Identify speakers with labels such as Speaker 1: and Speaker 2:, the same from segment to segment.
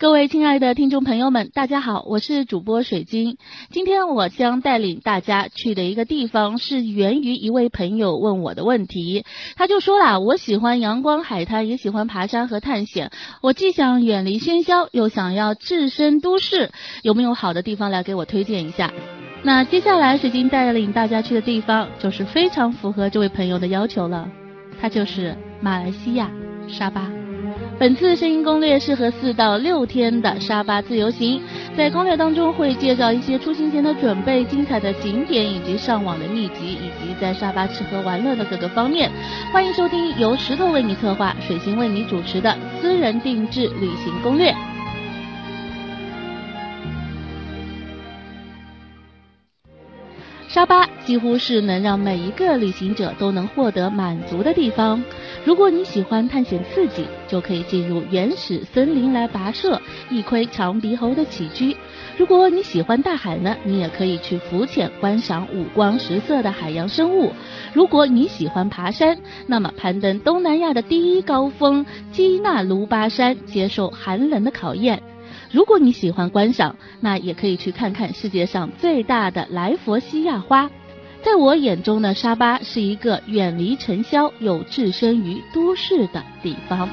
Speaker 1: 各位亲爱的听众朋友们，大家好，我是主播水晶。今天我将带领大家去的一个地方，是源于一位朋友问我的问题。他就说啦，我喜欢阳光海滩，也喜欢爬山和探险。我既想远离喧嚣，又想要置身都市，有没有好的地方来给我推荐一下？那接下来水晶带领大家去的地方，就是非常符合这位朋友的要求了，它就是马来西亚沙巴。本次声音攻略适合四到六天的沙巴自由行，在攻略当中会介绍一些出行前的准备、精彩的景点以及上网的秘籍，以及在沙巴吃喝玩乐的各个方面。欢迎收听由石头为你策划、水星为你主持的私人定制旅行攻略。沙巴几乎是能让每一个旅行者都能获得满足的地方。如果你喜欢探险刺激，就可以进入原始森林来跋涉，一窥长鼻猴的起居；如果你喜欢大海呢，你也可以去浮潜，观赏五光十色的海洋生物；如果你喜欢爬山，那么攀登东南亚的第一高峰基纳卢巴山，接受寒冷的考验。如果你喜欢观赏，那也可以去看看世界上最大的莱佛西亚花。在我眼中呢，沙巴是一个远离尘嚣又置身于都市的地方。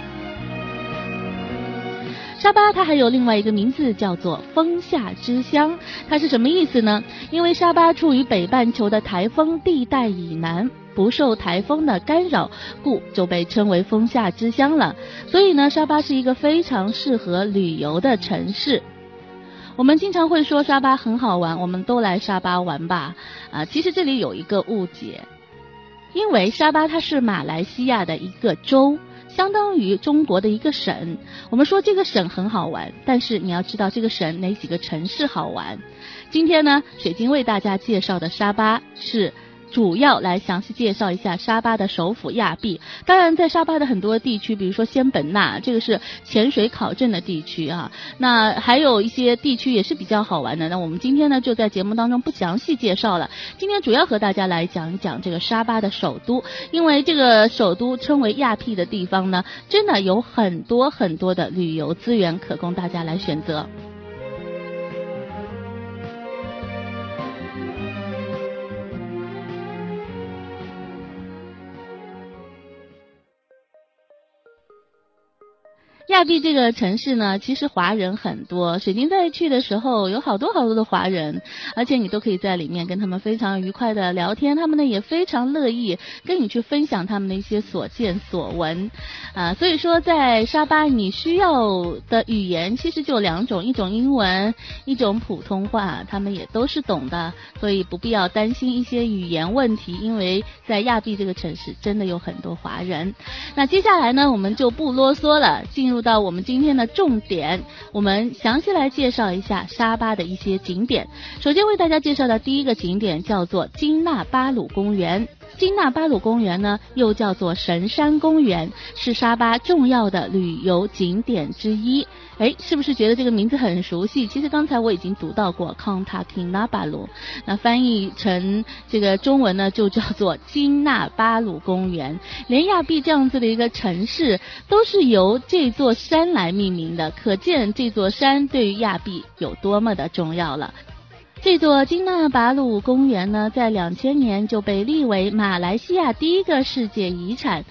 Speaker 1: 沙巴它还有另外一个名字叫做风夏之乡，它是什么意思呢？因为沙巴处于北半球的台风地带以南。不受台风的干扰，故就被称为风夏之乡了。所以呢，沙巴是一个非常适合旅游的城市。我们经常会说沙巴很好玩，我们都来沙巴玩吧。啊，其实这里有一个误解，因为沙巴它是马来西亚的一个州，相当于中国的一个省。我们说这个省很好玩，但是你要知道这个省哪几个城市好玩。今天呢，水晶为大家介绍的沙巴是。主要来详细介绍一下沙巴的首府亚庇。当然，在沙巴的很多地区，比如说仙本那，这个是潜水考证的地区啊。那还有一些地区也是比较好玩的。那我们今天呢，就在节目当中不详细介绍了。今天主要和大家来讲一讲这个沙巴的首都，因为这个首都称为亚庇的地方呢，真的有很多很多的旅游资源可供大家来选择。亚庇这个城市呢，其实华人很多。水晶在去的时候，有好多好多的华人，而且你都可以在里面跟他们非常愉快的聊天，他们呢也非常乐意跟你去分享他们的一些所见所闻。啊，所以说在沙巴你需要的语言其实就两种，一种英文，一种普通话，他们也都是懂的，所以不必要担心一些语言问题，因为在亚庇这个城市真的有很多华人。那接下来呢，我们就不啰嗦了，进入。到我们今天的重点，我们详细来介绍一下沙巴的一些景点。首先为大家介绍的第一个景点叫做金纳巴鲁公园。金纳巴鲁公园呢，又叫做神山公园，是沙巴重要的旅游景点之一。哎，是不是觉得这个名字很熟悉？其实刚才我已经读到过 c o n t a k i n a b a l u 那翻译成这个中文呢，就叫做金纳巴鲁公园。连亚庇这样子的一个城市，都是由这座山来命名的，可见这座山对于亚庇有多么的重要了。这座金纳巴鲁公园呢，在两千年就被立为马来西亚第一个世界遗产。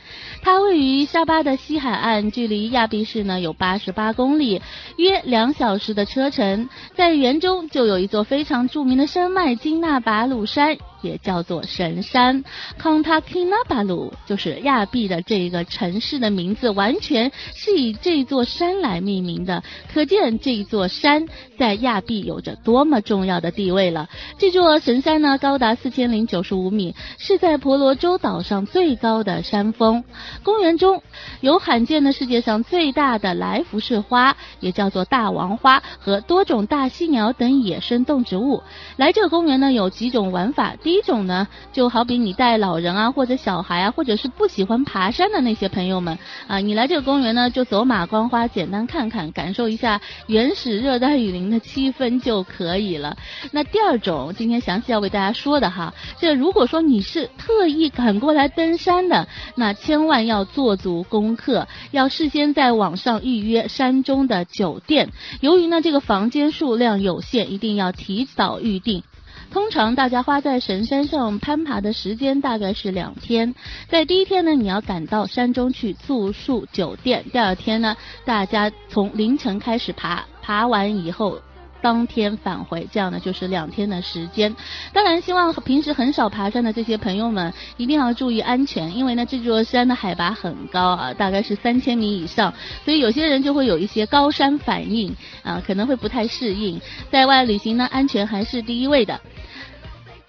Speaker 1: 它位于沙巴的西海岸，距离亚庇市呢有八十八公里，约两小时的车程。在园中就有一座非常著名的山脉——金纳巴鲁山，也叫做神山。康塔基纳巴鲁就是亚庇的这个城市的名字，完全是以这座山来命名的，可见这座山在亚庇有着多么重要的地位了。这座神山呢，高达四千零九十五米，是在婆罗洲岛上最高的山峰。公园中有罕见的世界上最大的来福士花，也叫做大王花，和多种大犀鸟等野生动植物。来这公园呢，有几种玩法。第一一种呢，就好比你带老人啊，或者小孩啊，或者是不喜欢爬山的那些朋友们啊，你来这个公园呢，就走马观花，简单看看，感受一下原始热带雨林的气氛就可以了。那第二种，今天详细要为大家说的哈，这如果说你是特意赶过来登山的，那千万要做足功课，要事先在网上预约山中的酒店。由于呢这个房间数量有限，一定要提早预定。通常大家花在神山上攀爬的时间大概是两天，在第一天呢，你要赶到山中去住宿酒店，第二天呢，大家从凌晨开始爬，爬完以后。当天返回，这样呢就是两天的时间。当然，希望平时很少爬山的这些朋友们一定要注意安全，因为呢这座山的海拔很高啊，大概是三千米以上，所以有些人就会有一些高山反应啊，可能会不太适应。在外旅行呢，安全还是第一位的。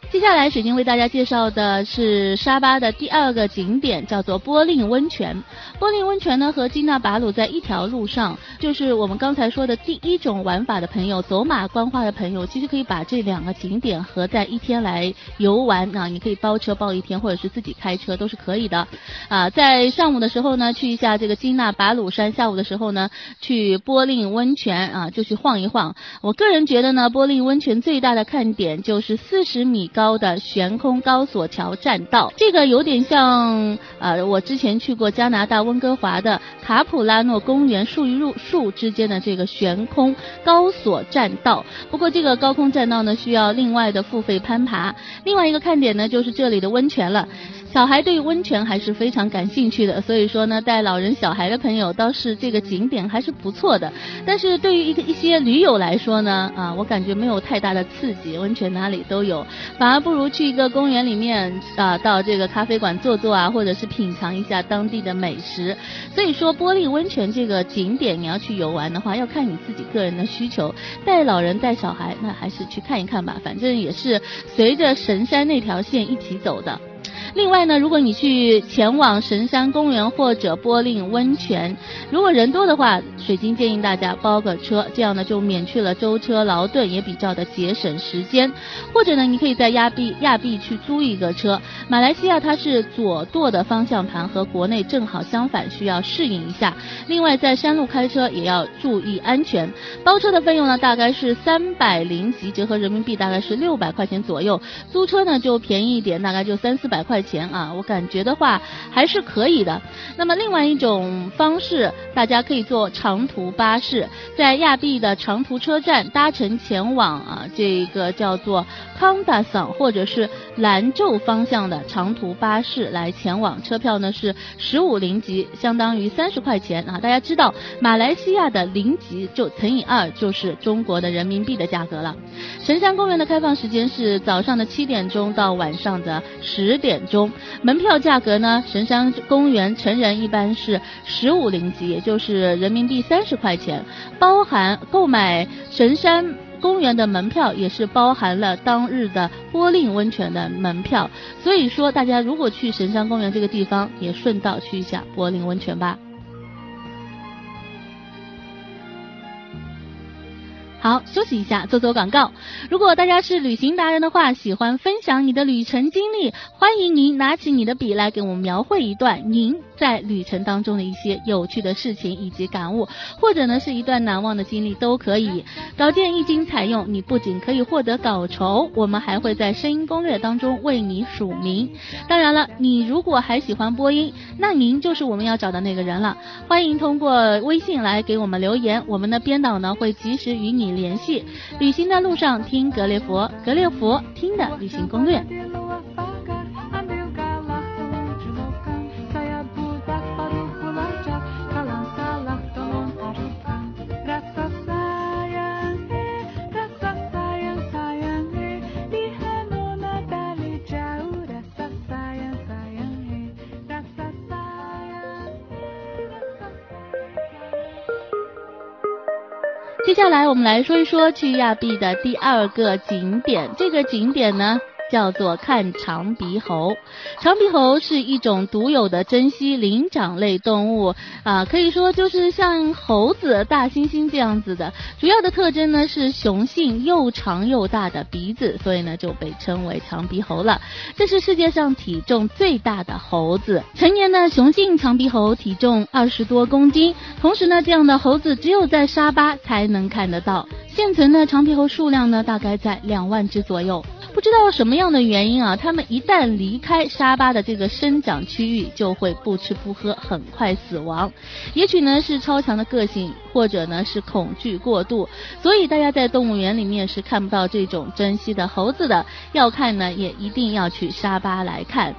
Speaker 1: 接下来，水晶为大家介绍的是沙巴的第二个景点，叫做波令温泉。波令温泉呢和金纳巴鲁在一条路上，就是我们刚才说的第一种玩法的朋友，走马观花的朋友，其实可以把这两个景点合在一天来游玩啊。你可以包车包一天，或者是自己开车都是可以的。啊，在上午的时候呢，去一下这个金纳巴鲁山；下午的时候呢，去波令温泉啊，就去晃一晃。我个人觉得呢，波令温泉最大的看点就是四十米。高的悬空高索桥栈道，这个有点像呃，我之前去过加拿大温哥华的卡普拉诺公园树与树之间的这个悬空高索栈道。不过这个高空栈道呢，需要另外的付费攀爬。另外一个看点呢，就是这里的温泉了。小孩对温泉还是非常感兴趣的，所以说呢，带老人小孩的朋友倒是这个景点还是不错的。但是对于一个一些驴友来说呢，啊，我感觉没有太大的刺激，温泉哪里都有，反而不如去一个公园里面啊，到这个咖啡馆坐坐啊，或者是品尝一下当地的美食。所以说，玻璃温泉这个景点你要去游玩的话，要看你自己个人的需求，带老人带小孩，那还是去看一看吧，反正也是随着神山那条线一起走的。另外呢，如果你去前往神山公园或者波令温泉，如果人多的话，水晶建议大家包个车，这样呢就免去了舟车劳顿，也比较的节省时间。或者呢，你可以在亚庇亚庇去租一个车。马来西亚它是左舵的方向盘和国内正好相反，需要适应一下。另外在山路开车也要注意安全。包车的费用呢大概是三百零几，折合人民币大概是六百块钱左右。租车呢就便宜一点，大概就三四百块。块钱啊，我感觉的话还是可以的。那么另外一种方式，大家可以坐长途巴士，在亚庇的长途车站搭乘前往啊这个叫做康达桑或者是兰州方向的长途巴士来前往，车票呢是十五零级，相当于三十块钱啊。大家知道马来西亚的零级就乘以二就是中国的人民币的价格了。神山公园的开放时间是早上的七点钟到晚上的十点。中门票价格呢？神山公园成人一般是十五零吉，也就是人民币三十块钱，包含购买神山公园的门票，也是包含了当日的波令温泉的门票。所以说，大家如果去神山公园这个地方，也顺道去一下波令温泉吧。好，休息一下，做做广告。如果大家是旅行达人的话，喜欢分享你的旅程经历，欢迎您拿起你的笔来给我们描绘一段您在旅程当中的一些有趣的事情以及感悟，或者呢是一段难忘的经历都可以。稿件一经采用，你不仅可以获得稿酬，我们还会在声音攻略当中为你署名。当然了，你如果还喜欢播音，那您就是我们要找的那个人了。欢迎通过微信来给我们留言，我们的编导呢会及时与你。联系，旅行的路上听格列佛，格列佛听的旅行攻略。接下来我们来说一说去亚庇的第二个景点，这个景点呢。叫做看长鼻猴，长鼻猴是一种独有的珍稀灵长类动物啊，可以说就是像猴子、大猩猩这样子的。主要的特征呢是雄性又长又大的鼻子，所以呢就被称为长鼻猴了。这是世界上体重最大的猴子，成年的雄性长鼻猴体重二十多公斤。同时呢，这样的猴子只有在沙巴才能看得到。现存的长鼻猴数量呢，大概在两万只左右。不知道什么样的原因啊，它们一旦离开沙巴的这个生长区域，就会不吃不喝，很快死亡。也许呢是超强的个性，或者呢是恐惧过度，所以大家在动物园里面是看不到这种珍稀的猴子的。要看呢，也一定要去沙巴来看。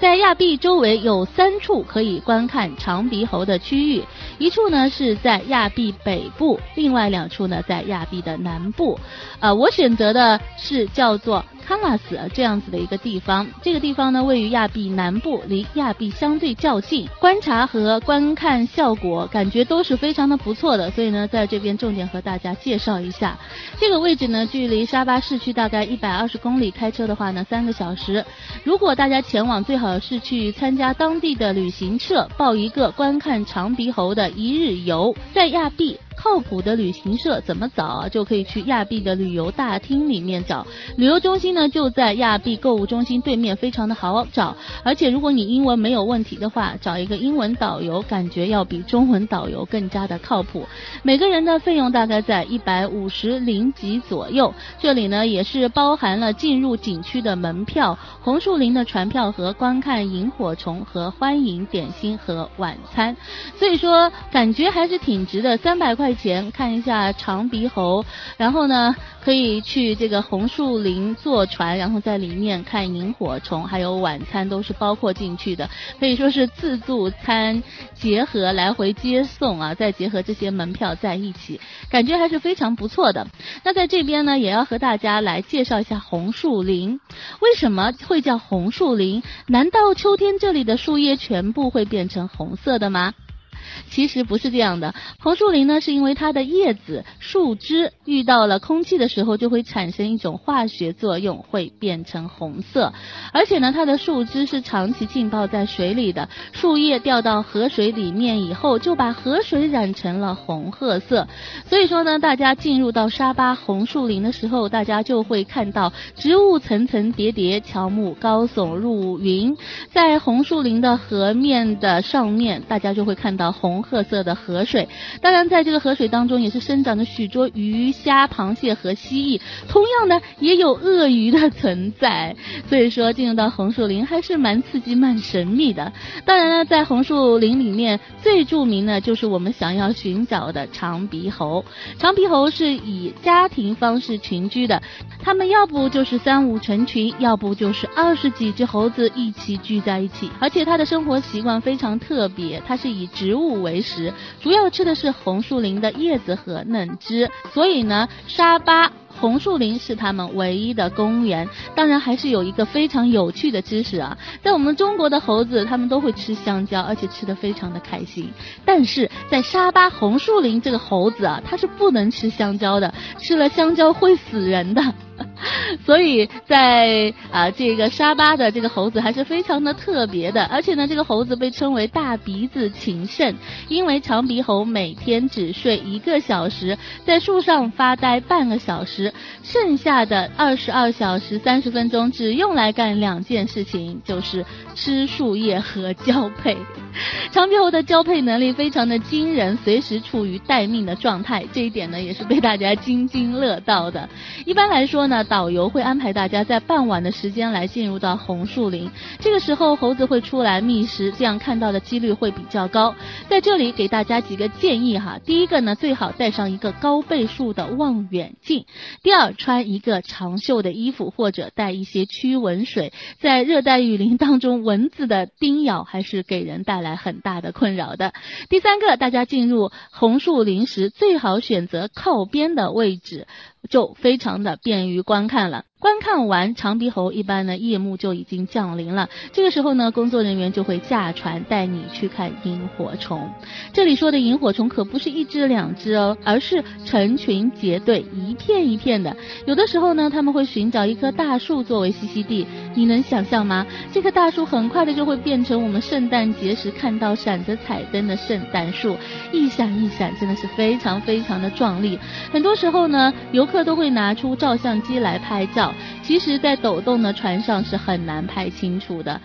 Speaker 1: 在亚庇周围有三处可以观看长鼻猴的区域，一处呢是在亚庇北部，另外两处呢在亚庇的南部。呃，我选择的是叫做。康拉斯这样子的一个地方，这个地方呢位于亚庇南部，离亚庇相对较近，观察和观看效果感觉都是非常的不错的，所以呢在这边重点和大家介绍一下。这个位置呢距离沙巴市区大概一百二十公里，开车的话呢三个小时。如果大家前往，最好呃是去参加当地的旅行社，报一个观看长鼻猴的一日游，在亚庇。靠谱的旅行社怎么找？就可以去亚庇的旅游大厅里面找。旅游中心呢就在亚庇购物中心对面，非常的好找。而且如果你英文没有问题的话，找一个英文导游，感觉要比中文导游更加的靠谱。每个人的费用大概在一百五十零吉左右。这里呢也是包含了进入景区的门票、红树林的船票和观看萤火虫和欢迎点心和晚餐。所以说感觉还是挺值的，三百块。块钱看一下长鼻猴，然后呢可以去这个红树林坐船，然后在里面看萤火虫，还有晚餐都是包括进去的，可以说是自助餐结合来回接送啊，再结合这些门票在一起，感觉还是非常不错的。那在这边呢，也要和大家来介绍一下红树林，为什么会叫红树林？难道秋天这里的树叶全部会变成红色的吗？其实不是这样的，红树林呢，是因为它的叶子、树枝遇到了空气的时候，就会产生一种化学作用，会变成红色。而且呢，它的树枝是长期浸泡在水里的，树叶掉到河水里面以后，就把河水染成了红褐色。所以说呢，大家进入到沙巴红树林的时候，大家就会看到植物层层叠叠，乔木高耸入云，在红树林的河面的上面，大家就会看到红。褐色的河水，当然在这个河水当中也是生长着许多鱼虾、螃蟹和蜥蜴，同样呢也有鳄鱼的存在。所以说进入到红树林还是蛮刺激、蛮神秘的。当然呢，在红树林里面最著名的就是我们想要寻找的长鼻猴。长鼻猴是以家庭方式群居的，它们要不就是三五成群，要不就是二十几只猴子一起聚在一起。而且它的生活习惯非常特别，它是以植物不为食，主要吃的是红树林的叶子和嫩枝，所以呢，沙巴红树林是他们唯一的公园。当然，还是有一个非常有趣的知识啊，在我们中国的猴子，他们都会吃香蕉，而且吃的非常的开心。但是在沙巴红树林，这个猴子啊，它是不能吃香蕉的，吃了香蕉会死人的。所以在啊这个沙巴的这个猴子还是非常的特别的，而且呢这个猴子被称为大鼻子情圣，因为长鼻猴每天只睡一个小时，在树上发呆半个小时，剩下的二十二小时三十分钟只用来干两件事情，就是吃树叶和交配。长鼻猴的交配能力非常的惊人，随时处于待命的状态，这一点呢也是被大家津津乐道的。一般来说呢。导游会安排大家在傍晚的时间来进入到红树林，这个时候猴子会出来觅食，这样看到的几率会比较高。在这里给大家几个建议哈，第一个呢，最好带上一个高倍数的望远镜；第二，穿一个长袖的衣服或者带一些驱蚊水。在热带雨林当中，蚊子的叮咬还是给人带来很大的困扰的。第三个，大家进入红树林时最好选择靠边的位置。就非常的便于观看了。观看完长鼻猴，一般呢夜幕就已经降临了。这个时候呢，工作人员就会驾船带你去看萤火虫。这里说的萤火虫可不是一只两只哦，而是成群结队、一片一片的。有的时候呢，他们会寻找一棵大树作为栖息地。你能想象吗？这棵大树很快的就会变成我们圣诞节时看到闪着彩灯的圣诞树，一闪一闪，真的是非常非常的壮丽。很多时候呢，有客都会拿出照相机来拍照。其实，在抖动的船上是很难拍清楚的。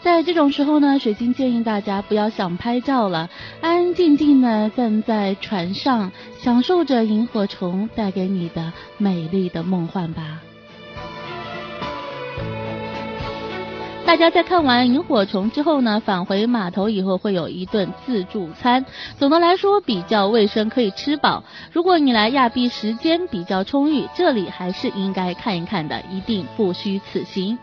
Speaker 1: 在这种时候呢，水晶建议大家不要想拍照了，安安静静的站在船上，享受着萤火虫带给你的美丽的梦幻吧。大家在看完萤火虫之后呢，返回码头以后会有一顿自助餐，总的来说比较卫生，可以吃饱。如果你来亚庇时间比较充裕，这里还是应该看一看的，一定不虚此行。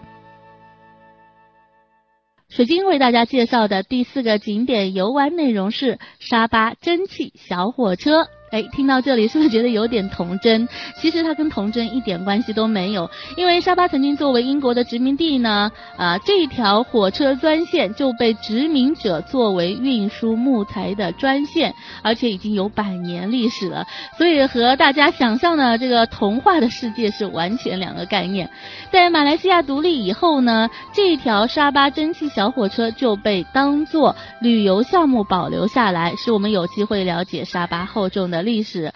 Speaker 1: 水晶为大家介绍的第四个景点游玩内容是沙巴蒸汽小火车。哎，听到这里是不是觉得有点童真？其实它跟童真一点关系都没有，因为沙巴曾经作为英国的殖民地呢，啊，这条火车专线就被殖民者作为运输木材的专线，而且已经有百年历史了，所以和大家想象的这个童话的世界是完全两个概念。在马来西亚独立以后呢，这条沙巴蒸汽小火车就被当做旅游项目保留下来，使我们有机会了解沙巴厚重的。历史。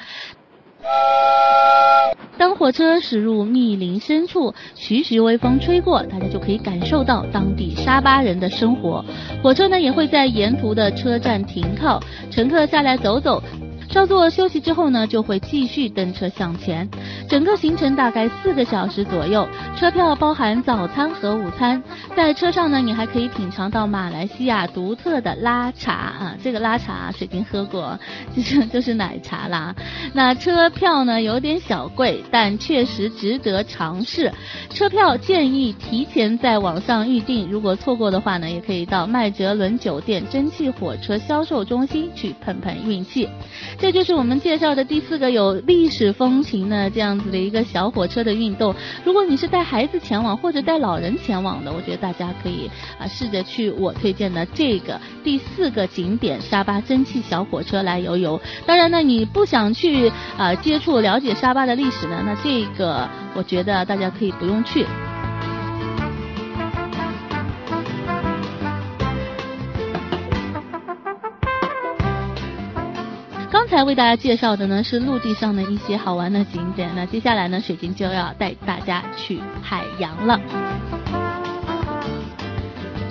Speaker 1: 当火车驶入密林深处，徐徐微风吹过，大家就可以感受到当地沙巴人的生活。火车呢也会在沿途的车站停靠，乘客下来走走。稍作休息之后呢，就会继续登车向前。整个行程大概四个小时左右，车票包含早餐和午餐。在车上呢，你还可以品尝到马来西亚独特的拉茶啊，这个拉茶水晶喝过，就是就是奶茶啦。那车票呢有点小贵，但确实值得尝试。车票建议提前在网上预订，如果错过的话呢，也可以到麦哲伦酒店蒸汽火车销售中心去碰碰运气。这就是我们介绍的第四个有历史风情的这样子的一个小火车的运动。如果你是带孩子前往或者带老人前往的，我觉得大家可以啊试着去我推荐的这个第四个景点沙巴蒸汽小火车来游游。当然呢，你不想去啊接触了解沙巴的历史呢，那这个我觉得大家可以不用去。才为大家介绍的呢是陆地上的一些好玩的景点，那接下来呢水晶就要带大家去海洋了。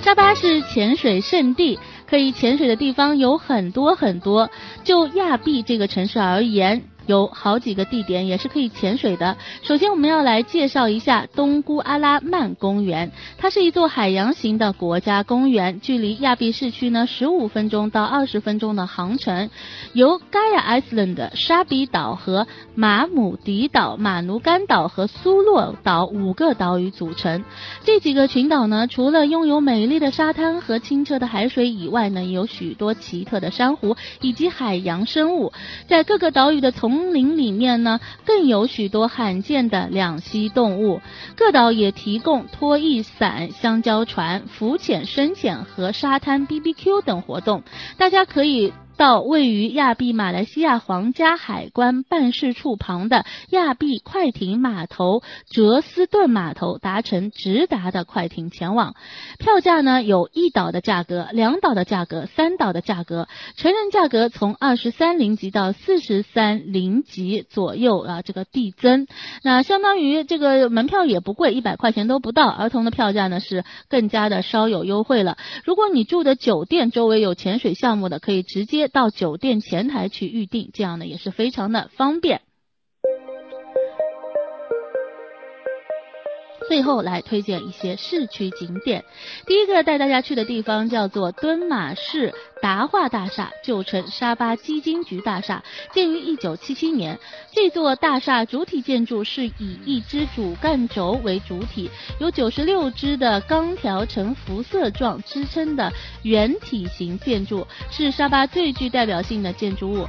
Speaker 1: 沙巴是潜水圣地，可以潜水的地方有很多很多。就亚庇这个城市而言。有好几个地点也是可以潜水的。首先，我们要来介绍一下东姑阿拉曼公园，它是一座海洋型的国家公园，距离亚庇市区呢十五分钟到二十分钟的航程，由 Gaia Island 沙比岛和马姆迪岛、马奴干岛和苏洛岛五个岛屿组成。这几个群岛呢，除了拥有美丽的沙滩和清澈的海水以外呢，有许多奇特的珊瑚以及海洋生物。在各个岛屿的从丛林里面呢，更有许多罕见的两栖动物。各岛也提供拖曳伞、香蕉船、浮潜、深潜和沙滩 BBQ 等活动，大家可以。到位于亚庇马来西亚皇家海关办事处旁的亚庇快艇码头哲斯顿码头，达成直达的快艇前往。票价呢有一岛的价格、两岛的价格、三岛的价格。成人价格从二十三零级到四十三零级左右啊，这个递增。那相当于这个门票也不贵，一百块钱都不到。儿童的票价呢是更加的稍有优惠了。如果你住的酒店周围有潜水项目的，可以直接。到酒店前台去预定，这样呢也是非常的方便。最后来推荐一些市区景点。第一个带大家去的地方叫做敦马市达化大厦，旧称沙巴基金局大厦，建于一九七七年。这座大厦主体建筑是以一支主干轴为主体，有九十六支的钢条呈辐射状支撑的圆体型建筑，是沙巴最具代表性的建筑物。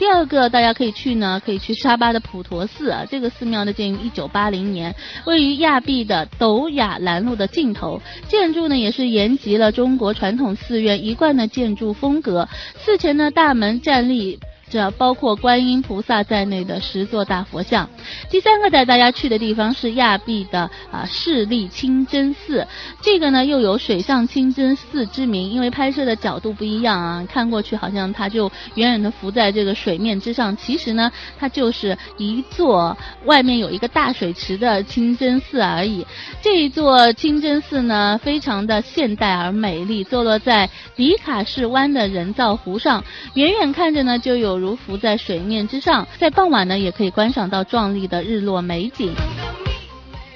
Speaker 1: 第二个大家可以去呢，可以去沙巴的普陀寺啊，这个寺庙呢建于一九八零年，位于亚庇的斗雅兰路的尽头，建筑呢也是沿袭了中国传统寺院一贯的建筑风格，寺前呢大门站立。这包括观音菩萨在内的十座大佛像。第三个带大家去的地方是亚庇的啊势力清真寺，这个呢又有水上清真寺之名，因为拍摄的角度不一样啊，看过去好像它就远远的浮在这个水面之上，其实呢它就是一座外面有一个大水池的清真寺而已。这一座清真寺呢非常的现代而美丽，坐落在迪卡士湾的人造湖上，远远看着呢就有。如浮在水面之上，在傍晚呢，也可以观赏到壮丽的日落美景。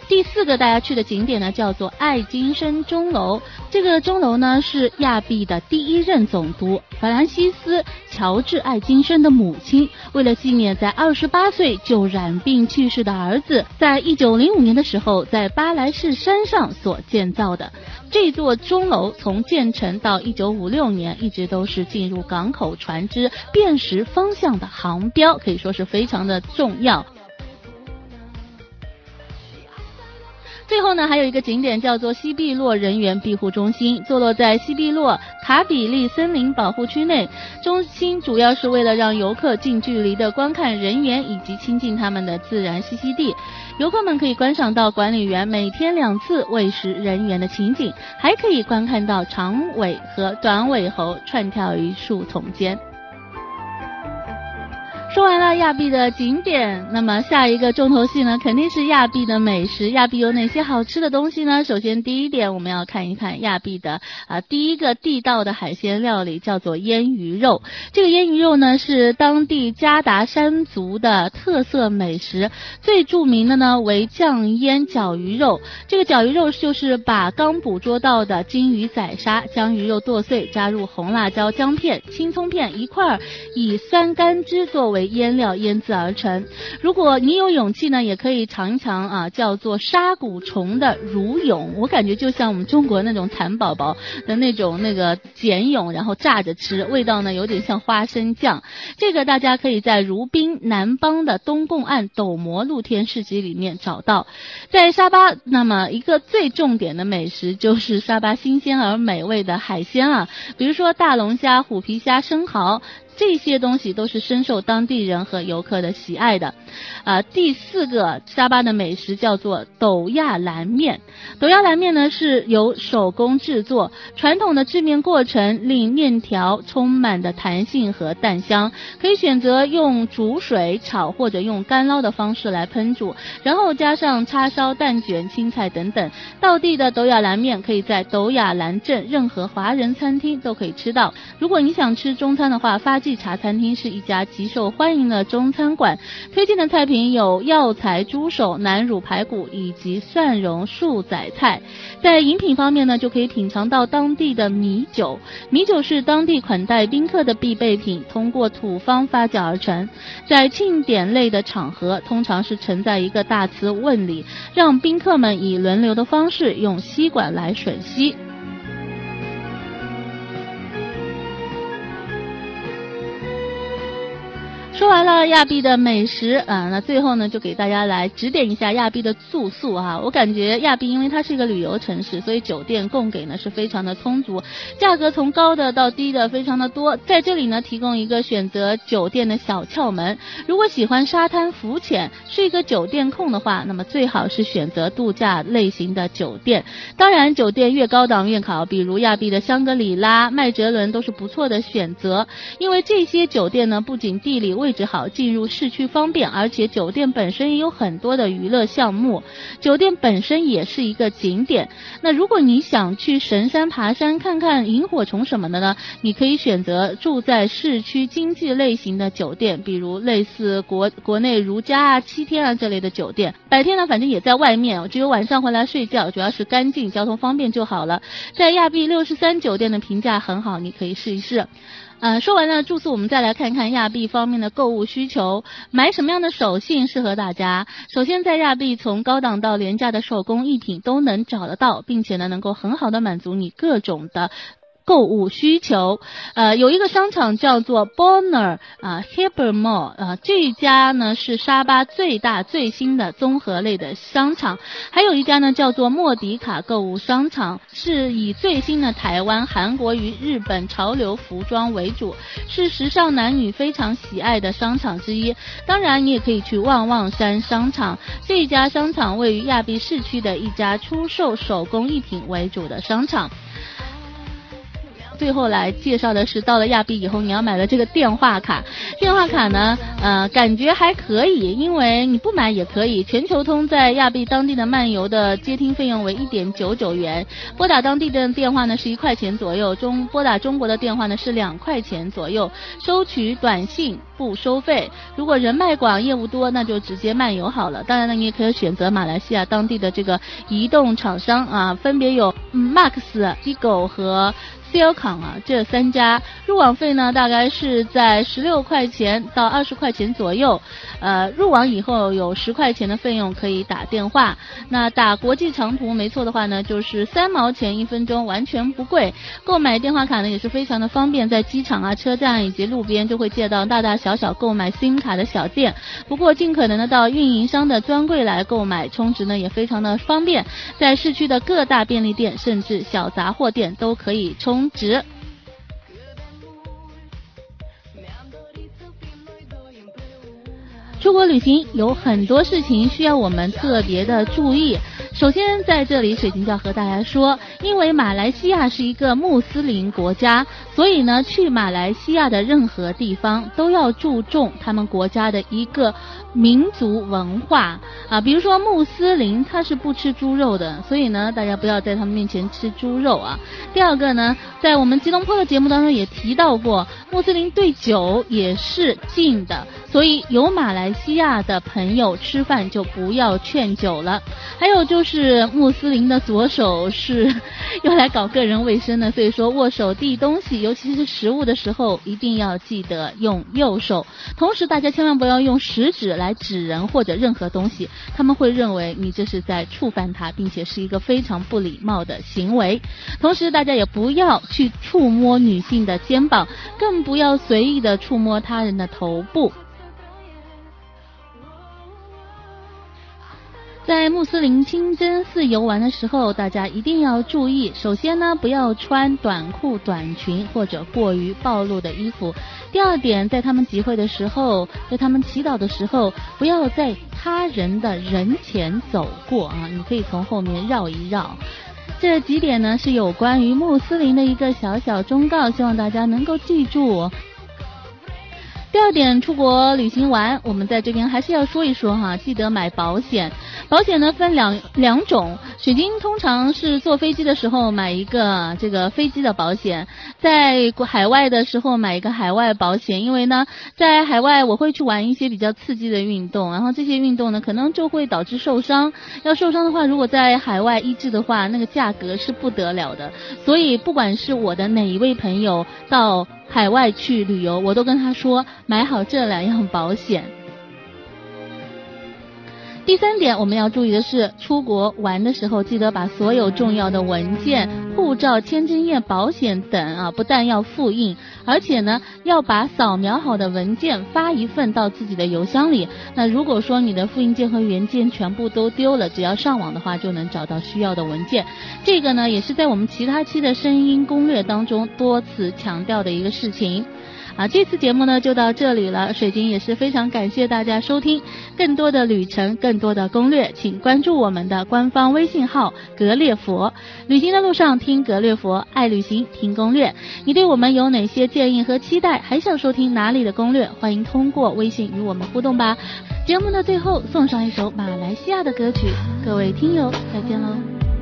Speaker 1: 第四个大家去的景点呢，叫做爱金生钟楼。这个钟楼呢，是亚庇的第一任总督法兰西斯·乔治·爱金生的母亲，为了纪念在二十八岁就染病去世的儿子，在一九零五年的时候，在巴莱士山上所建造的。这座钟楼从建成到一九五六年，一直都是进入港口船只辨识方向的航标，可以说是非常的重要。最后呢，还有一个景点叫做西碧洛人员庇护中心，坐落在西碧洛卡比利森林保护区内。中心主要是为了让游客近距离的观看人猿以及亲近他们的自然栖息地。游客们可以观赏到管理员每天两次喂食人猿的情景，还可以观看到长尾和短尾猴串跳于树丛间。说完了亚庇的景点，那么下一个重头戏呢，肯定是亚庇的美食。亚庇有哪些好吃的东西呢？首先第一点，我们要看一看亚庇的啊第一个地道的海鲜料理，叫做腌鱼肉。这个腌鱼肉呢是当地加达山族的特色美食，最著名的呢为酱腌绞鱼肉。这个绞鱼肉就是把刚捕捉到的金鱼宰杀，将鱼肉剁碎，加入红辣椒、姜片、青葱片一块儿，以酸甘汁作为。腌料腌制而成。如果你有勇气呢，也可以尝一尝啊，叫做沙谷虫的乳蛹。我感觉就像我们中国那种蚕宝宝的那种那个茧蛹，然后炸着吃，味道呢有点像花生酱。这个大家可以在如宾南邦的东贡岸斗摩露天市集里面找到。在沙巴，那么一个最重点的美食就是沙巴新鲜而美味的海鲜啊，比如说大龙虾、虎皮虾、生蚝。这些东西都是深受当地人和游客的喜爱的，啊，第四个沙巴的美食叫做斗亚兰面。斗亚兰面呢是由手工制作，传统的制面过程令面条充满的弹性和蛋香，可以选择用煮水炒或者用干捞的方式来烹煮，然后加上叉烧、蛋卷、青菜等等。道地的斗亚兰面可以在斗亚兰镇任何华人餐厅都可以吃到。如果你想吃中餐的话，发记茶餐厅是一家极受欢迎的中餐馆，推荐的菜品有药材猪手、南乳排骨以及蒜蓉素仔菜。在饮品方面呢，就可以品尝到当地的米酒。米酒是当地款待宾客的必备品，通过土方发酵而成。在庆典类的场合，通常是盛在一个大瓷瓮里，让宾客们以轮流的方式用吸管来吮吸。说完了亚庇的美食啊，那最后呢，就给大家来指点一下亚庇的住宿啊。我感觉亚庇因为它是一个旅游城市，所以酒店供给呢是非常的充足，价格从高的到低的非常的多。在这里呢，提供一个选择酒店的小窍门：如果喜欢沙滩浮潜，是一个酒店控的话，那么最好是选择度假类型的酒店。当然，酒店越高档越好，比如亚庇的香格里拉、麦哲伦都是不错的选择，因为这些酒店呢不仅地理位位置好，进入市区方便，而且酒店本身也有很多的娱乐项目。酒店本身也是一个景点。那如果你想去神山爬山，看看萤火虫什么的呢？你可以选择住在市区经济类型的酒店，比如类似国国内如家啊、七天啊这类的酒店。白天呢，反正也在外面，只有晚上回来睡觉，主要是干净、交通方便就好了。在亚庇六十三酒店的评价很好，你可以试一试。呃，说完了住宿，我们再来看看亚庇方面的购物需求，买什么样的手信适合大家？首先，在亚庇，从高档到廉价的手工艺品都能找得到，并且呢，能够很好的满足你各种的。购物需求。呃，有一个商场叫做 Bonner 啊 Hyper Mall 啊，这家呢是沙巴最大最新的综合类的商场。还有一家呢叫做莫迪卡购物商场，是以最新的台湾、韩国与日本潮流服装为主，是时尚男女非常喜爱的商场之一。当然，你也可以去旺旺山商场，这家商场位于亚庇市区的一家出售手工艺品为主的商场。最后来介绍的是，到了亚庇以后，你要买的这个电话卡。电话卡呢，呃，感觉还可以，因为你不买也可以。全球通在亚庇当地的漫游的接听费用为一点九九元，拨打当地的电话呢是一块钱左右，中拨打中国的电话呢是两块钱左右。收取短信不收费，如果人脉广、业务多，那就直接漫游好了。当然了，你也可以选择马来西亚当地的这个移动厂商啊，分别有 Max、Eagle 和。C 康啊，这三家入网费呢，大概是在十六块钱到二十块钱左右。呃，入网以后有十块钱的费用可以打电话。那打国际长途没错的话呢，就是三毛钱一分钟，完全不贵。购买电话卡呢也是非常的方便，在机场啊、车站以及路边就会见到大大小小购买 SIM 卡的小店。不过尽可能的到运营商的专柜来购买，充值呢也非常的方便。在市区的各大便利店甚至小杂货店都可以充。值。出国旅行有很多事情需要我们特别的注意。首先，在这里水晶就要和大家说，因为马来西亚是一个穆斯林国家，所以呢，去马来西亚的任何地方都要注重他们国家的一个民族文化啊。比如说穆斯林他是不吃猪肉的，所以呢，大家不要在他们面前吃猪肉啊。第二个呢，在我们吉隆坡的节目当中也提到过，穆斯林对酒也是禁的，所以有马来西亚的朋友吃饭就不要劝酒了。还有就。是穆斯林的左手是用来搞个人卫生的，所以说握手递东西，尤其是食物的时候，一定要记得用右手。同时，大家千万不要用食指来指人或者任何东西，他们会认为你这是在触犯他，并且是一个非常不礼貌的行为。同时，大家也不要去触摸女性的肩膀，更不要随意的触摸他人的头部。在穆斯林清真寺游玩的时候，大家一定要注意。首先呢，不要穿短裤、短裙或者过于暴露的衣服。第二点，在他们集会的时候，在他们祈祷的时候，不要在他人的人前走过啊，你可以从后面绕一绕。这几点呢，是有关于穆斯林的一个小小忠告，希望大家能够记住。第二点，出国旅行完，我们在这边还是要说一说哈，记得买保险。保险呢分两两种，水晶通常是坐飞机的时候买一个这个飞机的保险，在海外的时候买一个海外保险，因为呢，在海外我会去玩一些比较刺激的运动，然后这些运动呢可能就会导致受伤，要受伤的话，如果在海外医治的话，那个价格是不得了的，所以不管是我的哪一位朋友到。海外去旅游，我都跟他说买好这两样保险。第三点，我们要注意的是，出国玩的时候，记得把所有重要的文件、护照、签证页、保险等啊，不但要复印，而且呢，要把扫描好的文件发一份到自己的邮箱里。那如果说你的复印件和原件全部都丢了，只要上网的话，就能找到需要的文件。这个呢，也是在我们其他期的声音攻略当中多次强调的一个事情。啊，这次节目呢就到这里了。水晶也是非常感谢大家收听，更多的旅程，更多的攻略，请关注我们的官方微信号“格列佛”。旅行的路上听格列佛，爱旅行听攻略。你对我们有哪些建议和期待？还想收听哪里的攻略？欢迎通过微信与我们互动吧。节目的最后送上一首马来西亚的歌曲，各位听友再见喽。